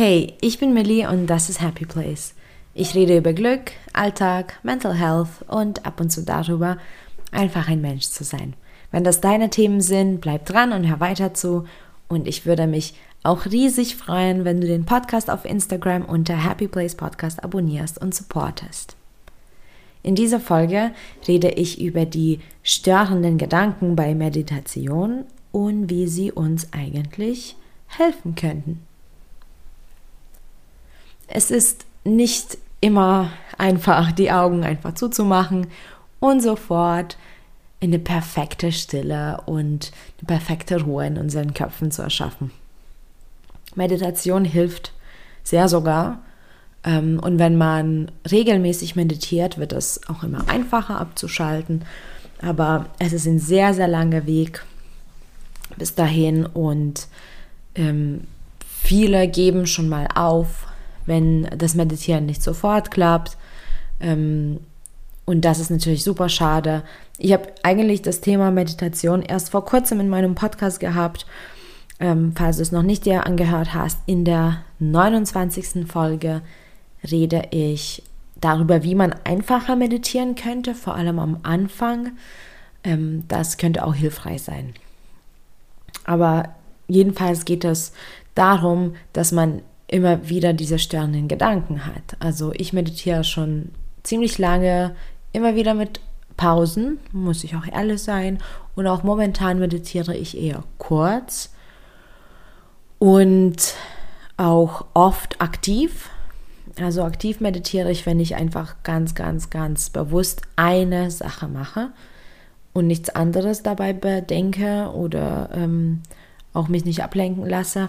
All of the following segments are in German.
Hey, ich bin Millie und das ist Happy Place. Ich rede über Glück, Alltag, Mental Health und ab und zu darüber, einfach ein Mensch zu sein. Wenn das deine Themen sind, bleib dran und hör weiter zu. Und ich würde mich auch riesig freuen, wenn du den Podcast auf Instagram unter Happy Place Podcast abonnierst und supportest. In dieser Folge rede ich über die störenden Gedanken bei Meditation und wie sie uns eigentlich helfen könnten. Es ist nicht immer einfach, die Augen einfach zuzumachen und sofort eine perfekte Stille und eine perfekte Ruhe in unseren Köpfen zu erschaffen. Meditation hilft sehr sogar. Ähm, und wenn man regelmäßig meditiert, wird es auch immer einfacher abzuschalten. Aber es ist ein sehr, sehr langer Weg bis dahin und ähm, viele geben schon mal auf, wenn das Meditieren nicht sofort klappt. Ähm, und das ist natürlich super schade. Ich habe eigentlich das Thema Meditation erst vor kurzem in meinem Podcast gehabt. Ähm, falls du es noch nicht dir angehört hast, in der 29. Folge rede ich darüber, wie man einfacher meditieren könnte, vor allem am Anfang. Ähm, das könnte auch hilfreich sein. Aber jedenfalls geht es darum, dass man immer wieder diese störenden Gedanken hat. Also ich meditiere schon ziemlich lange, immer wieder mit Pausen, muss ich auch ehrlich sein. Und auch momentan meditiere ich eher kurz und auch oft aktiv. Also aktiv meditiere ich, wenn ich einfach ganz, ganz, ganz bewusst eine Sache mache und nichts anderes dabei bedenke oder ähm, auch mich nicht ablenken lasse.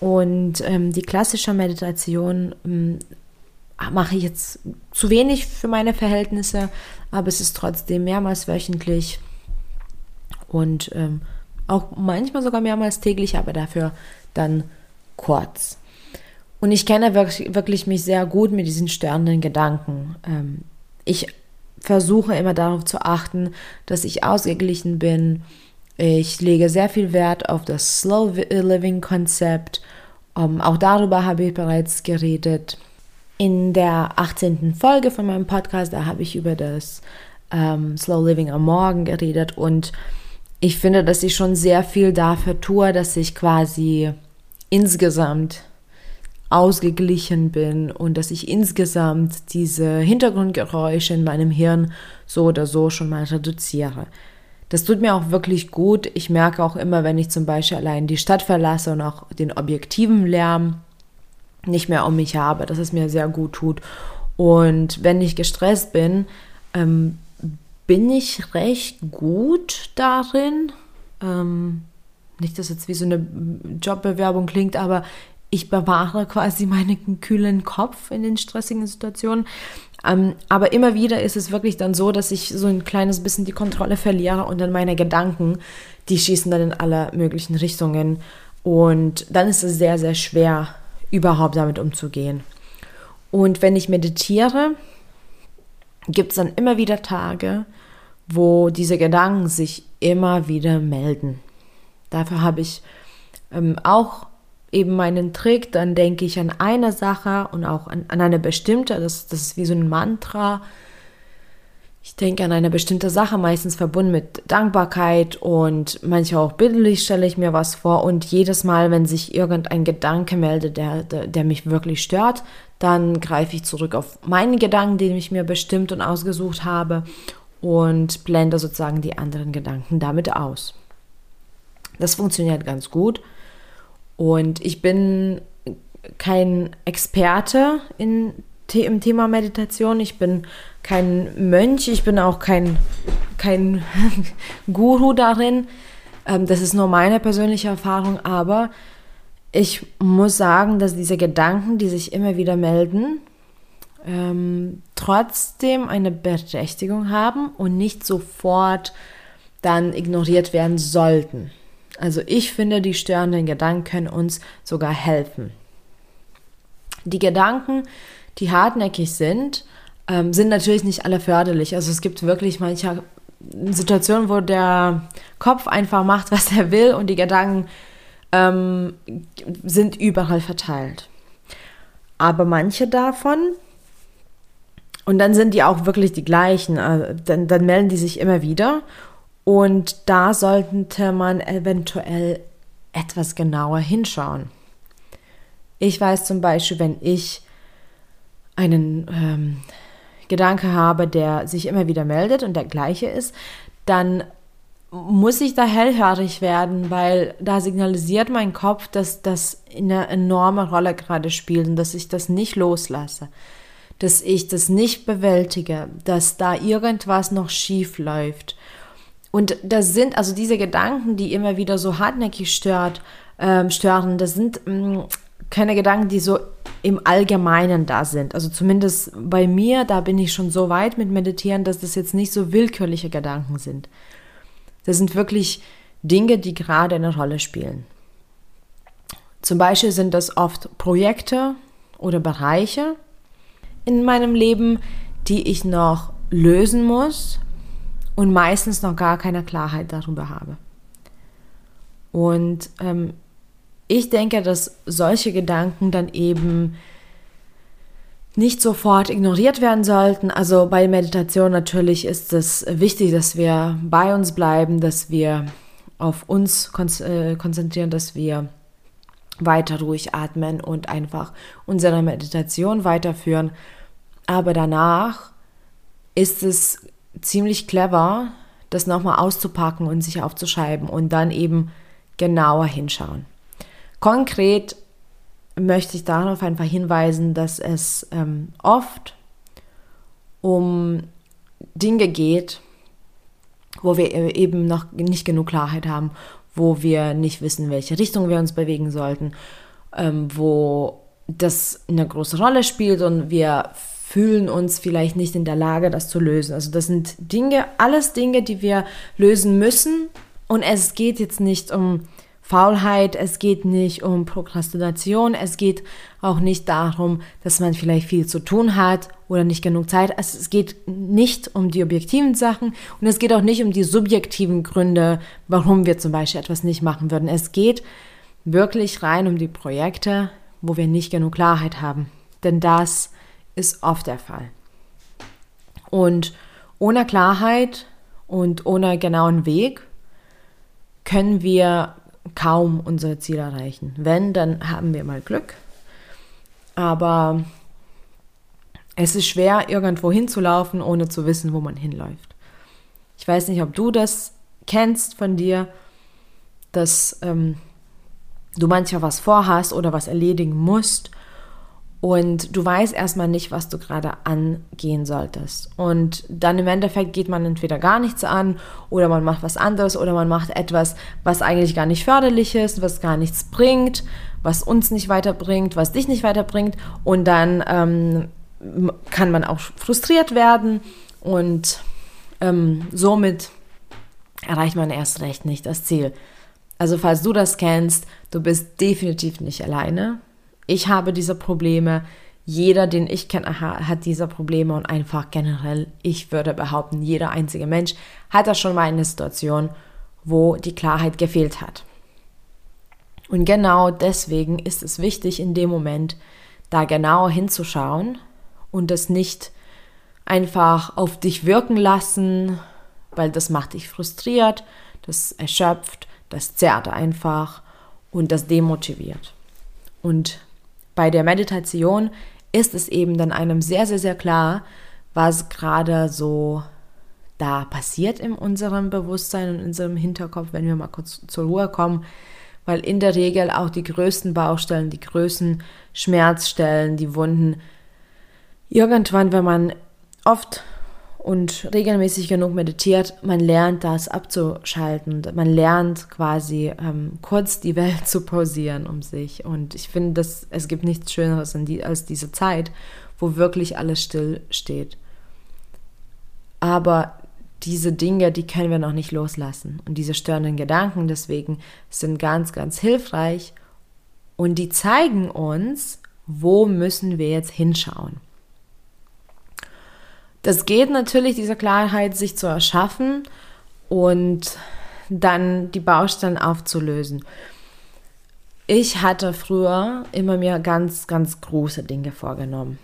Und ähm, die klassische Meditation ähm, mache ich jetzt zu wenig für meine Verhältnisse, aber es ist trotzdem mehrmals wöchentlich und ähm, auch manchmal sogar mehrmals täglich, aber dafür dann kurz. Und ich kenne wirklich, wirklich mich sehr gut mit diesen störenden Gedanken. Ähm, ich versuche immer darauf zu achten, dass ich ausgeglichen bin, ich lege sehr viel Wert auf das Slow Living Konzept. Um, ähm, auch darüber habe ich bereits geredet. In der 18. Folge von meinem Podcast, da habe ich über das ähm, Slow Living am Morgen geredet und ich finde, dass ich schon sehr viel dafür tue, dass ich quasi insgesamt ausgeglichen bin und dass ich insgesamt diese Hintergrundgeräusche in meinem Hirn so oder so schon mal reduziere. Das tut mir auch wirklich gut. Ich merke auch immer, wenn ich zum Beispiel allein die Stadt verlasse und auch den objektiven Lärm nicht mehr um mich habe, dass es mir sehr gut tut. Und wenn ich gestresst bin, ähm, bin ich recht gut darin. Ähm, nicht, dass jetzt wie so eine Jobbewerbung klingt, aber ich bewahre quasi meinen kühlen Kopf in den stressigen Situationen. Ähm, aber immer wieder ist es wirklich dann so, dass ich so ein kleines bisschen die Kontrolle verliere und dann meine Gedanken, die schießen dann in alle möglichen Richtungen. Und dann ist es sehr, sehr schwer, überhaupt damit umzugehen. Und wenn ich meditiere, gibt es dann immer wieder Tage, wo diese Gedanken sich immer wieder melden. Dafür habe ich ähm, auch eben meinen Trick, dann denke ich an eine Sache und auch an, an eine bestimmte, das, das ist wie so ein Mantra. Ich denke an eine bestimmte Sache, meistens verbunden mit Dankbarkeit und manchmal auch bildlich stelle ich mir was vor. Und jedes Mal, wenn sich irgendein Gedanke meldet, der, der, der mich wirklich stört, dann greife ich zurück auf meinen Gedanken, den ich mir bestimmt und ausgesucht habe und blende sozusagen die anderen Gedanken damit aus. Das funktioniert ganz gut. Und ich bin kein Experte in, im Thema Meditation. Ich bin kein Mönch. Ich bin auch kein, kein Guru darin. Ähm, das ist nur meine persönliche Erfahrung. Aber ich muss sagen, dass diese Gedanken, die sich immer wieder melden, ähm, trotzdem eine Berechtigung haben und nicht sofort dann ignoriert werden sollten. Also ich finde, die störenden Gedanken können uns sogar helfen. Die Gedanken, die hartnäckig sind, ähm, sind natürlich nicht alle förderlich. Also es gibt wirklich manche Situationen, wo der Kopf einfach macht, was er will und die Gedanken ähm, sind überall verteilt. Aber manche davon, und dann sind die auch wirklich die gleichen, äh, dann, dann melden die sich immer wieder. Und da sollte man eventuell etwas genauer hinschauen. Ich weiß zum Beispiel, wenn ich einen ähm, Gedanke habe, der sich immer wieder meldet und der gleiche ist, dann muss ich da hellhörig werden, weil da signalisiert mein Kopf, dass das eine enorme Rolle gerade spielt und dass ich das nicht loslasse, dass ich das nicht bewältige, dass da irgendwas noch schief läuft. Und das sind also diese Gedanken, die immer wieder so hartnäckig stört, ähm, stören, das sind mh, mm, keine Gedanken, die so im Allgemeinen da sind. Also zumindest bei mir, da bin ich schon so weit mit Meditieren, dass das jetzt nicht so willkürliche Gedanken sind. Das sind wirklich Dinge, die gerade eine Rolle spielen. Zum Beispiel sind das oft Projekte oder Bereiche in meinem Leben, die ich noch lösen muss und meistens noch gar keine Klarheit darüber habe. Und ähm, ich denke, dass solche Gedanken dann eben nicht sofort ignoriert werden sollten. Also bei Meditation natürlich ist es wichtig, dass wir bei uns bleiben, dass wir auf uns äh, konzentrieren, dass wir weiter ruhig atmen und einfach unsere Meditation weiterführen. Aber danach ist es ziemlich clever, das nochmal auszupacken und sich aufzuschreiben und dann eben genauer hinschauen. Konkret möchte ich darauf einfach hinweisen, dass es ähm, oft um Dinge geht, wo wir e-, eben noch nicht genug Klarheit haben, wo wir nicht wissen, welche Richtung wir uns bewegen sollten, ähm, wo das eine große Rolle spielt und wir fühlen uns vielleicht nicht in der Lage, das zu lösen. Also das sind Dinge, alles Dinge, die wir lösen müssen. Und es geht jetzt nicht um Faulheit, es geht nicht um Prokrastination, es geht auch nicht darum, dass man vielleicht viel zu tun hat oder nicht genug Zeit. Also es geht nicht um die objektiven Sachen und es geht auch nicht um die subjektiven Gründe, warum wir zum Beispiel etwas nicht machen würden. Es geht wirklich rein um die Projekte, wo wir nicht genug Klarheit haben. Denn das ist oft der Fall. Und ohne Klarheit und ohne genauen Weg können wir kaum unser Ziel erreichen. Wenn, dann haben wir mal Glück. Aber es ist schwer, irgendwo hinzulaufen, ohne zu wissen, wo man hinläuft. Ich weiß nicht, ob du das kennst von dir, dass ähm, du manchmal was vorhast oder was erledigen musst und du weißt erstmal nicht, was du gerade angehen solltest. Und dann im Endeffekt geht man entweder gar nichts an oder man macht was anderes oder man macht etwas, was eigentlich gar nicht förderlich ist, was gar nichts bringt, was uns nicht weiterbringt, was dich nicht weiterbringt. Und dann ähm, kann man auch frustriert werden und ähm, somit erreicht man erst recht nicht das Ziel. Also falls du das kennst, du bist definitiv nicht alleine ich habe diese Probleme, jeder, den ich kenne, hat diese Probleme und einfach generell, ich würde behaupten, jeder einzige Mensch hat da schon mal eine Situation, wo die Klarheit gefehlt hat. Und genau deswegen ist es wichtig, in dem Moment da genauer hinzuschauen und das nicht einfach auf dich wirken lassen, weil das macht dich frustriert, das erschöpft, das zerrt einfach und das demotiviert. Und bei der Meditation ist es eben dann einem sehr, sehr, sehr klar, was gerade so da passiert in unserem Bewusstsein und in unserem Hinterkopf, wenn wir mal kurz zur Ruhe kommen, weil in der Regel auch die größten Baustellen, die größten Schmerzstellen, die Wunden, irgendwann, wenn man oft und regelmäßig genug meditiert, man lernt das abzuschalten. Man lernt quasi ähm, kurz die Welt zu pausieren um sich. Und ich finde, dass es gibt nichts Schöneres die, als diese Zeit, wo wirklich alles still steht. Aber diese Dinge, die können wir noch nicht loslassen. Und diese störenden Gedanken deswegen sind ganz, ganz hilfreich. Und die zeigen uns, wo müssen wir jetzt hinschauen. Das geht natürlich, diese Klarheit sich zu erschaffen und dann die Baustellen aufzulösen. ich hatte früher immer mir ganz, ganz große Dinge vorgenommen.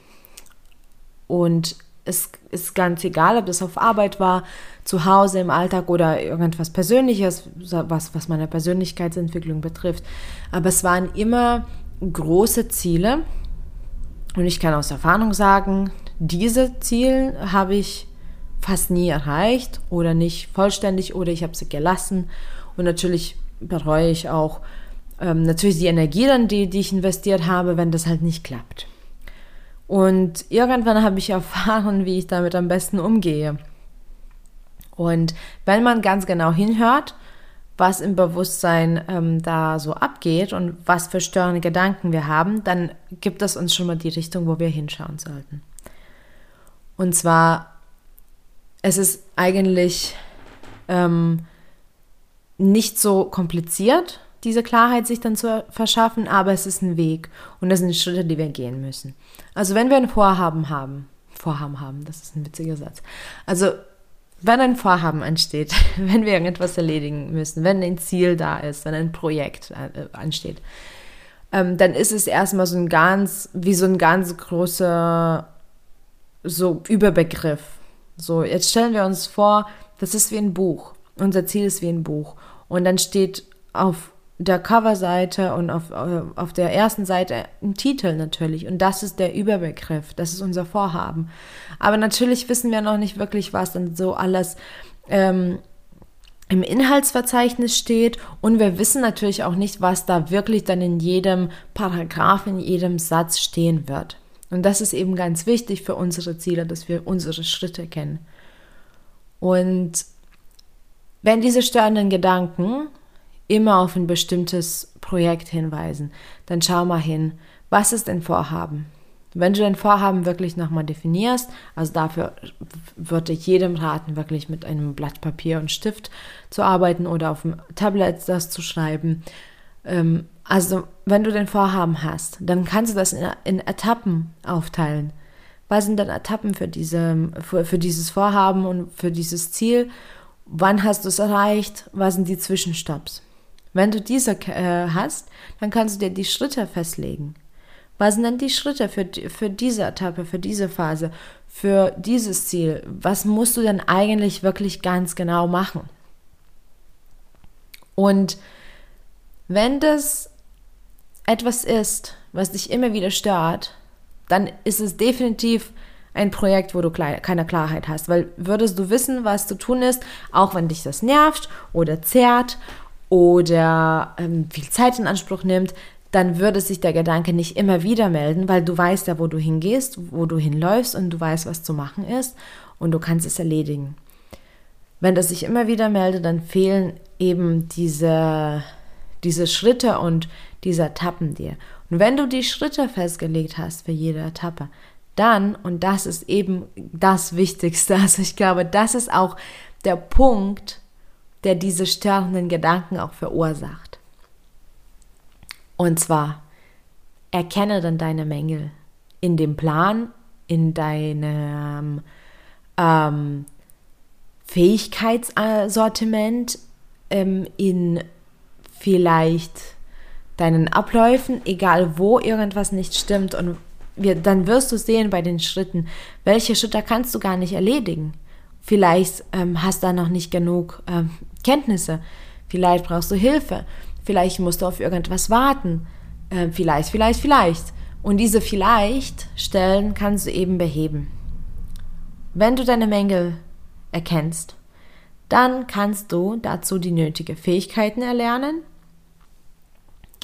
Und es ist ganz egal, ob das auf Arbeit war, zu Hause im Alltag oder irgendwas Persönliches, was, was meine Persönlichkeitsentwicklung betrifft. Aber es waren immer große Ziele. Und ich kann aus Erfahrung sagen, diese Ziele habe ich fast nie erreicht oder nicht vollständig oder ich habe sie gelassen. Und natürlich bereue ich auch ähm, natürlich die Energie dann, die, die ich investiert habe, wenn das halt nicht klappt. Und irgendwann habe ich erfahren, wie ich damit am besten umgehe. Und wenn man ganz genau hinhört, was im Bewusstsein ähm, da so abgeht und was für störende Gedanken wir haben, dann gibt es uns schon mal die Richtung, wo wir hinschauen sollten. Und zwar, es ist eigentlich ähm, nicht so kompliziert, diese Klarheit sich dann zu verschaffen, aber es ist ein Weg und das sind Schritte, die wir gehen müssen. Also wenn wir ein Vorhaben haben, Vorhaben haben, das ist ein witziger Satz. Also wenn ein Vorhaben entsteht, wenn wir irgendetwas erledigen müssen, wenn ein Ziel da ist, wenn ein Projekt äh, ansteht, ähm, dann ist es erstmal so ein ganz, wie so ein ganz großer so Überbegriff. So, jetzt stellen wir uns vor, das ist wie ein Buch. Unser Ziel ist wie ein Buch. Und dann steht auf der Coverseite und auf, äh, auf der ersten Seite ein Titel natürlich. Und das ist der Überbegriff, das ist unser Vorhaben. Aber natürlich wissen wir noch nicht wirklich, was dann so alles ähm, im Inhaltsverzeichnis steht. Und wir wissen natürlich auch nicht, was da wirklich dann in jedem Paragraph, in jedem Satz stehen wird. Und das ist eben ganz wichtig für unsere Ziele, dass wir unsere Schritte kennen. Und wenn diese störenden Gedanken immer auf ein bestimmtes Projekt hinweisen, dann schau mal hin, was ist dein Vorhaben? Wenn du dein Vorhaben wirklich nochmal definierst, also dafür würde ich jedem raten, wirklich mit einem Blatt Papier und Stift zu arbeiten oder auf dem Tablet das zu schreiben. Ähm, also wenn du dein Vorhaben hast, dann kannst du das in, in Etappen aufteilen. Was sind dann Etappen für, diese, für, für dieses Vorhaben und für dieses Ziel? Wann hast du es erreicht? Was sind die Zwischenstopps? Wenn du diese äh, hast, dann kannst du dir die Schritte festlegen. Was sind denn die Schritte für, für diese Etappe, für diese Phase, für dieses Ziel? Was musst du denn eigentlich wirklich ganz genau machen? Und wenn das etwas ist, was dich immer wieder stört, dann ist es definitiv ein Projekt, wo du keine Klarheit hast. Weil würdest du wissen, was zu tun ist, auch wenn dich das nervt oder zerrt oder ähm, viel Zeit in Anspruch nimmt, dann würde sich der Gedanke nicht immer wieder melden, weil du weißt ja, wo du hingehst, wo du hinläufst und du weißt, was zu machen ist und du kannst es erledigen. Wenn das sich immer wieder meldet, dann fehlen eben diese, diese Schritte und diese Etappen dir. Und wenn du die Schritte festgelegt hast für jede Etappe, dann, und das ist eben das Wichtigste, also ich glaube, das ist auch der Punkt, der diese störenden Gedanken auch verursacht. Und zwar, erkenne dann deine Mängel in dem Plan, in deinem ähm, Fähigkeitssortiment, ähm, in vielleicht deinen Abläufen, egal wo irgendwas nicht stimmt. Und wir, dann wirst du sehen bei den Schritten, welche Schritte kannst du gar nicht erledigen. Vielleicht ähm, hast du da noch nicht genug ähm, Kenntnisse. Vielleicht brauchst du Hilfe. Vielleicht musst du auf irgendwas warten. Äh, vielleicht, vielleicht, vielleicht. Und diese vielleicht Stellen kannst du eben beheben. Wenn du deine Mängel erkennst, dann kannst du dazu die nötigen Fähigkeiten erlernen,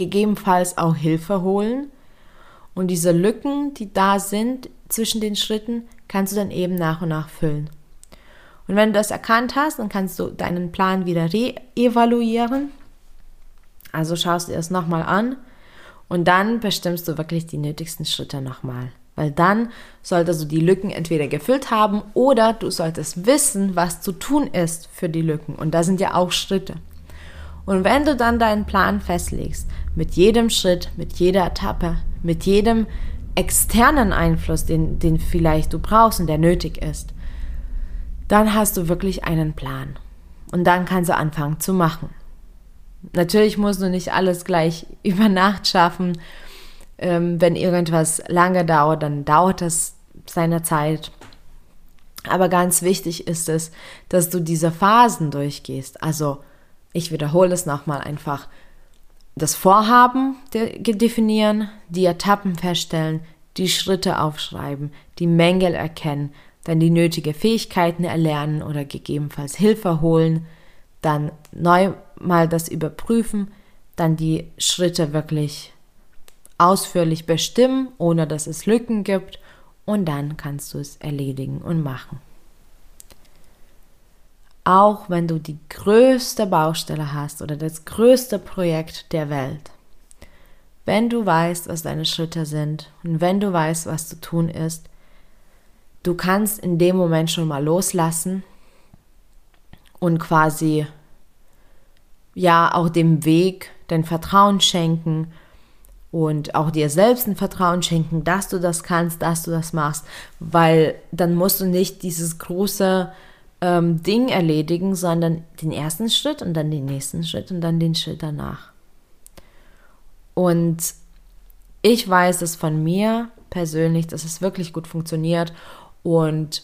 gegebenenfalls auch Hilfe holen und diese Lücken, die da sind zwischen den Schritten, kannst du dann eben nach und nach füllen. Und wenn du das erkannt hast, dann kannst du deinen Plan wieder re-evaluieren. Also schaust du es nochmal an und dann bestimmst du wirklich die nötigsten Schritte nochmal. Weil dann solltest du die Lücken entweder gefüllt haben oder du solltest wissen, was zu tun ist für die Lücken. Und da sind ja auch Schritte. Und wenn du dann deinen Plan festlegst, mit jedem Schritt, mit jeder Etappe, mit jedem externen Einfluss, den, den vielleicht du brauchst und der nötig ist, dann hast du wirklich einen Plan. Und dann kannst du anfangen zu machen. Natürlich musst du nicht alles gleich über Nacht schaffen. Ähm, wenn irgendwas lange dauert, dann dauert das seine Zeit. Aber ganz wichtig ist es, dass du diese Phasen durchgehst. Also, ich wiederhole es nochmal einfach. Das Vorhaben definieren, die Etappen feststellen, die Schritte aufschreiben, die Mängel erkennen, dann die nötigen Fähigkeiten erlernen oder gegebenenfalls Hilfe holen, dann neu mal das überprüfen, dann die Schritte wirklich ausführlich bestimmen, ohne dass es Lücken gibt und dann kannst du es erledigen und machen. Auch wenn du die größte Baustelle hast oder das größte Projekt der Welt, wenn du weißt, was deine Schritte sind und wenn du weißt, was zu tun ist, du kannst in dem Moment schon mal loslassen und quasi ja auch dem Weg dein Vertrauen schenken und auch dir selbst ein Vertrauen schenken, dass du das kannst, dass du das machst, weil dann musst du nicht dieses große ähm, Ding erledigen, sondern den ersten Schritt und dann den nächsten Schritt und dann den Schritt danach. Und ich weiß es von mir persönlich, dass es wirklich gut funktioniert und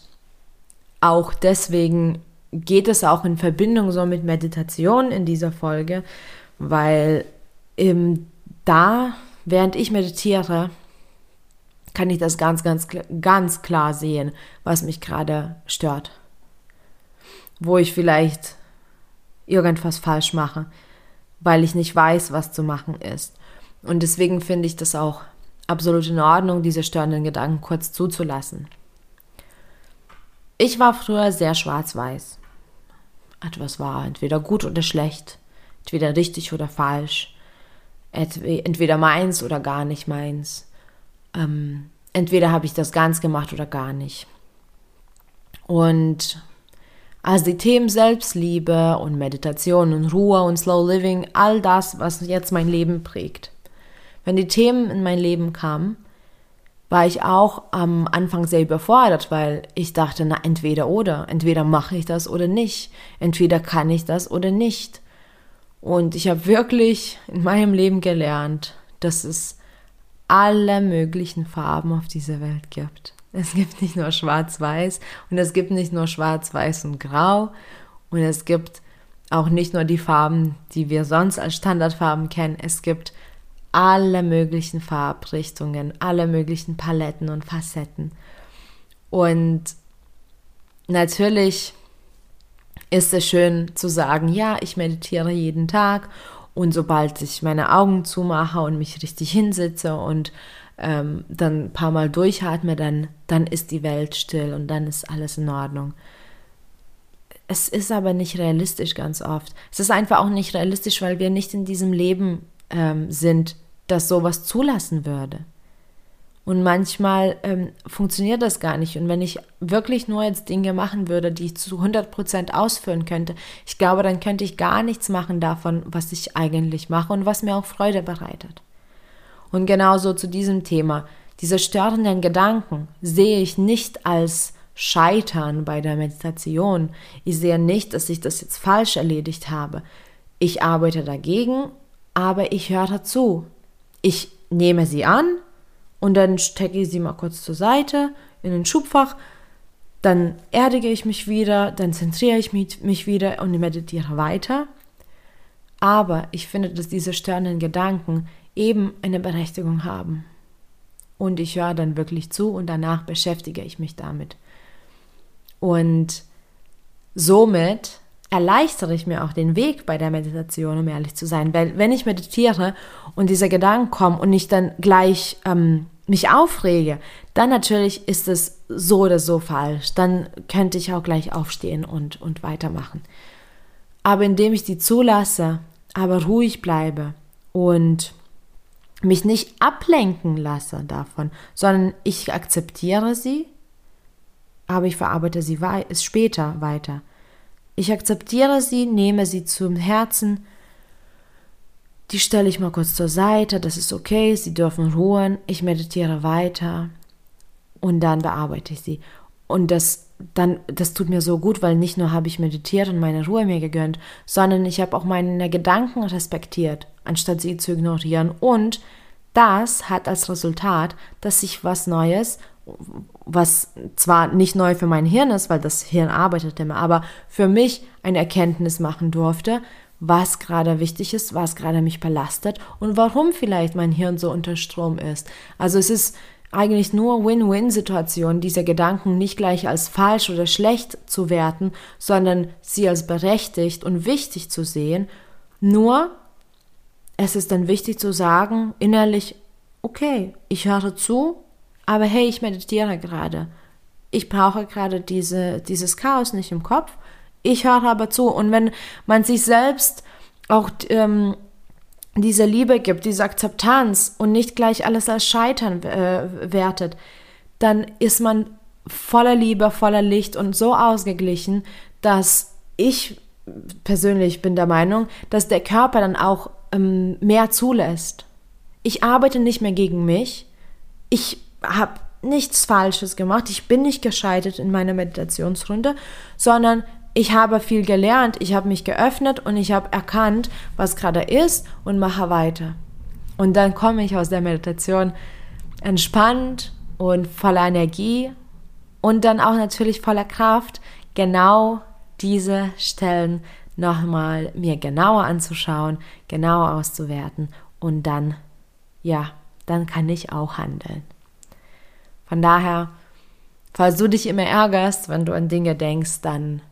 auch deswegen geht es auch in Verbindung so mit Meditation in dieser Folge, weil ähm, da, während ich meditiere, kann ich das ganz, ganz, ganz klar sehen, was mich gerade stört. Wo ich vielleicht irgendwas falsch mache, weil ich nicht weiß, was zu machen ist. Und deswegen finde ich das auch absolut in Ordnung, diese störenden Gedanken kurz zuzulassen. Ich war früher sehr schwarz-weiß. Etwas war entweder gut oder schlecht, entweder richtig oder falsch, entweder meins oder gar nicht meins. Ähm, entweder habe ich das ganz gemacht oder gar nicht. Und als die Themen Selbstliebe und Meditation und Ruhe und Slow Living, all das, was jetzt mein Leben prägt, wenn die Themen in mein Leben kamen, war ich auch am Anfang sehr überfordert, weil ich dachte, na, entweder oder, entweder mache ich das oder nicht, entweder kann ich das oder nicht. Und ich habe wirklich in meinem Leben gelernt, dass es alle möglichen Farben auf dieser Welt gibt. Es gibt nicht nur schwarz-weiß und es gibt nicht nur schwarz-weiß und grau und es gibt auch nicht nur die Farben, die wir sonst als Standardfarben kennen. Es gibt alle möglichen Farbrichtungen, alle möglichen Paletten und Facetten. Und natürlich ist es schön zu sagen, ja, ich meditiere jeden Tag und sobald ich meine Augen zumache und mich richtig hinsitze und ähm, dann ein paar Mal durchatme, dann, dann ist die Welt still und dann ist alles in Ordnung. Es ist aber nicht realistisch ganz oft. Es ist einfach auch nicht realistisch, weil wir nicht in diesem Leben ähm, sind, das sowas zulassen würde. Und manchmal ähm, funktioniert das gar nicht. Und wenn ich wirklich nur jetzt Dinge machen würde, die ich zu 100 Prozent ausführen könnte, ich glaube, dann könnte ich gar nichts machen davon, was ich eigentlich mache und was mir auch Freude bereitet. Und genauso zu diesem Thema. Diese störenden Gedanken sehe ich nicht als Scheitern bei der Meditation. Ich sehe nicht, dass ich das jetzt falsch erledigt habe. Ich arbeite dagegen, aber ich höre dazu. Ich nehme sie an und dann stecke ich sie mal kurz zur Seite in den Schubfach. Dann erdige ich mich wieder, dann zentriere ich mich, mich wieder und meditiere weiter. Aber ich finde, dass diese störenden Gedanken eben eine Berechtigung haben. Und ich höre dann wirklich zu und danach beschäftige ich mich damit. Und somit erleichtere ich mir auch den Weg bei der Meditation, um ehrlich zu sein. Weil wenn ich meditiere und diese Gedanken kommen und ich dann gleich ähm, mich aufrege, dann natürlich ist es so oder so falsch. Dann könnte ich auch gleich aufstehen und, und weitermachen. Aber indem ich die zulasse, aber ruhig bleibe und mich nicht ablenken lasse davon, sondern ich akzeptiere sie, aber ich verarbeite sie wei später weiter ich akzeptiere sie, nehme sie zum Herzen. Die stelle ich mal kurz zur Seite, das ist okay, sie dürfen ruhen, ich meditiere weiter und dann bearbeite ich sie. Und das dann, das tut mir so gut, weil nicht nur habe ich meditiert und meine Ruhe mir gegönnt, sondern ich habe auch meine Gedanken respektiert, anstatt sie zu ignorieren. Und das hat als Resultat, dass ich was Neues, was zwar nicht neu für mein Hirn ist, weil das Hirn arbeitet immer, aber für mich eine Erkenntnis machen durfte, was gerade wichtig ist, was gerade mich belastet und warum vielleicht mein Hirn so unter Strom ist. Also es ist eigentlich nur Win-Win-Situation, diese Gedanken nicht gleich als falsch oder schlecht zu werten, sondern sie als berechtigt und wichtig zu sehen. Nur es ist dann wichtig zu sagen, innerlich, okay, ich höre zu, aber hey, ich meditiere gerade. Ich brauche gerade diese, dieses Chaos nicht im Kopf ich höre aber zu. Und wenn man sich selbst auch ähm, diese Liebe gibt, diese Akzeptanz und nicht gleich alles als Scheitern äh, wertet, dann ist man voller Liebe, voller Licht und so ausgeglichen, dass ich persönlich bin der Meinung, dass der Körper dann auch ähm, mehr zulässt. Ich arbeite nicht mehr gegen mich. Ich habe nichts Falsches gemacht. Ich bin nicht gescheitert in meiner Meditationsrunde, sondern ich habe viel gelernt, ich habe mich geöffnet und ich habe erkannt, was gerade ist und mache weiter. Und dann komme ich aus der Meditation entspannt und voller Energie und dann auch natürlich voller Kraft, genau diese Stellen nochmal mir genauer anzuschauen, genauer auszuwerten und dann, ja, dann kann ich auch handeln. Von daher, falls du dich immer ärgerst, wenn du an Dinge denkst, dann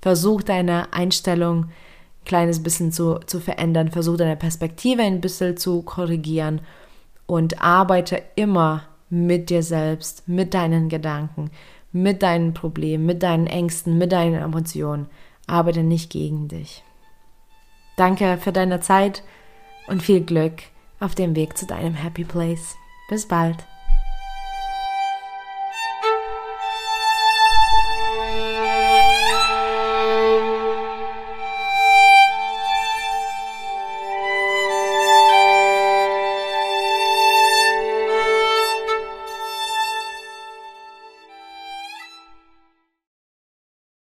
Versuch deine Einstellung ein kleines bisschen zu, zu verändern, versuch deine Perspektive ein bisschen zu korrigieren und arbeite immer mit dir selbst, mit deinen Gedanken, mit deinen Problemen, mit deinen Ängsten, mit deinen Emotionen. Arbeite nicht gegen dich. Danke für deine Zeit und viel Glück auf dem Weg zu deinem Happy Place. Bis bald.